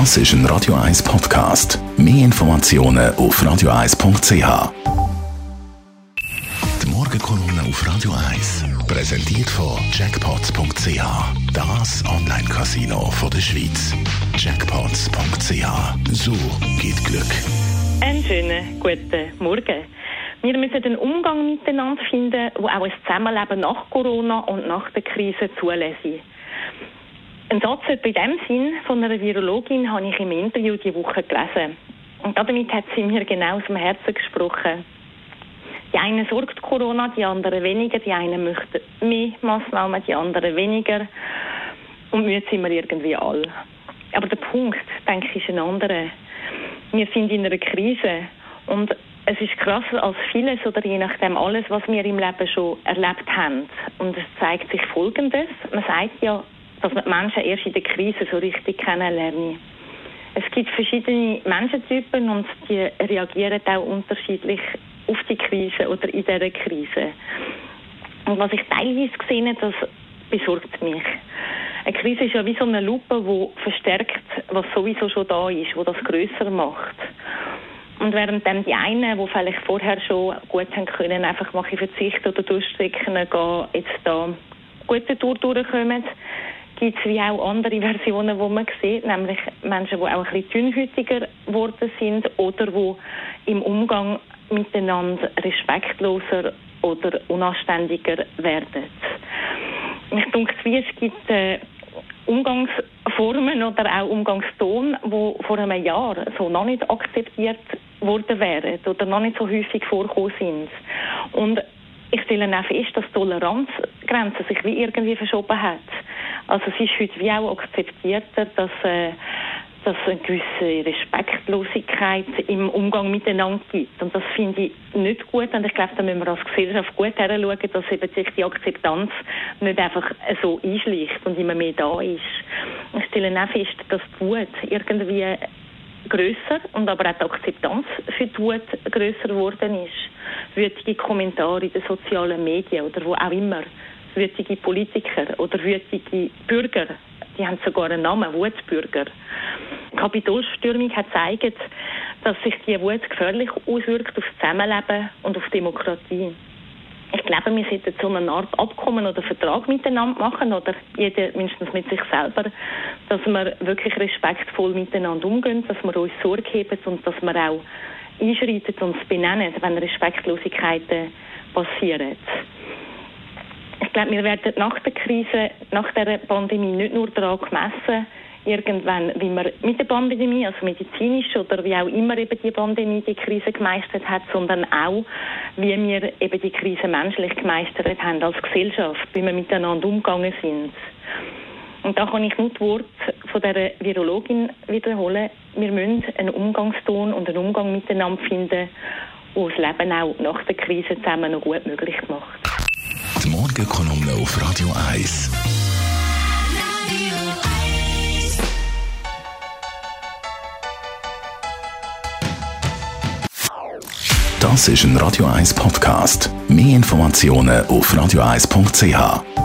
Das ist ein Radio 1 Podcast. Mehr Informationen auf radio1.ch. Die Morgenkolumne auf Radio 1 präsentiert von Jackpots.ch. Das Online-Casino der Schweiz. Jackpots.ch. So geht Glück. Einen schönen guten Morgen. Wir müssen einen Umgang miteinander finden, der auch ein Zusammenleben nach Corona und nach der Krise zulässt. Ein Satz bei dem Sinn von einer Virologin habe ich im Interview die Woche gelesen. Und damit hat sie mir genau aus dem Herzen gesprochen. Die einen sorgt Corona, die anderen weniger, die einen möchten mehr Massnahmen, die anderen weniger. Und müde sind wir irgendwie alle. Aber der Punkt, denke ich, ist ein anderer. Wir sind in einer Krise und es ist krasser als vieles oder je nachdem alles, was wir im Leben schon erlebt haben. Und es zeigt sich Folgendes. Man sagt ja, dass man Menschen erst in der Krise so richtig kennenlernen. Es gibt verschiedene Menschentypen und die reagieren auch unterschiedlich auf die Krise oder in dieser Krise. Und was ich teilweise gesehen habe, das besorgt mich. Eine Krise ist ja wie so eine Lupe, die verstärkt, was sowieso schon da ist, wo das größer macht. Und während dann die einen, die vielleicht vorher schon gut haben können, einfach mal verzichten oder durchstrecken gehen, jetzt da gute Tour durchkommen, gibt es wie auch andere Versionen, die man sieht, nämlich Menschen, die auch ein bisschen dünnhütiger geworden sind oder die im Umgang miteinander respektloser oder unanständiger werden. Ich denke, wie es gibt äh, Umgangsformen oder auch Umgangston, die vor einem Jahr so noch nicht akzeptiert worden wären oder noch nicht so häufig vorgekommen sind. Und ich stelle auch fest, dass die Toleranzgrenze sich wie irgendwie verschoben hat. Also es ist heute wie auch akzeptierter, dass, äh, dass es eine gewisse Respektlosigkeit im Umgang miteinander gibt. Und das finde ich nicht gut. Und ich glaube, da müssen wir als Gesellschaft gut heranschauen, dass eben sich die Akzeptanz nicht einfach so einschleicht und immer mehr da ist. Ich stelle auch fest, dass die Wut irgendwie grösser und aber auch die Akzeptanz für die Wut grösser geworden ist. Wütige Kommentare in den sozialen Medien oder wo auch immer wütige Politiker oder wütige Bürger, die haben sogar einen Namen, Wutbürger. Die Kapitolstürmung hat gezeigt, dass sich die Wut gefährlich auswirkt auf Zusammenleben und auf Demokratie. Ich glaube, wir sollten so eine Art Abkommen oder Vertrag miteinander machen oder jeder mindestens mit sich selber, dass wir wirklich respektvoll miteinander umgehen, dass wir uns Sorge geben und dass wir auch einschreiten und benennen, wenn Respektlosigkeiten passieren glaube, wir werden nach der Krise, nach der Pandemie nicht nur daran gemessen, irgendwann, wie man mit der Pandemie, also medizinisch oder wie auch immer eben die Pandemie die Krise gemeistert hat, sondern auch, wie wir eben die Krise menschlich gemeistert haben als Gesellschaft, wie wir miteinander umgegangen sind. Und da kann ich nur die Worte von der Virologin wiederholen. Wir müssen einen Umgangston und einen Umgang miteinander finden, der das Leben auch nach der Krise zusammen noch gut möglich macht. Die Morgenkolumne auf Radio 1. Das ist ein Radio 1 Podcast. Mehr Informationen auf radio1.ch.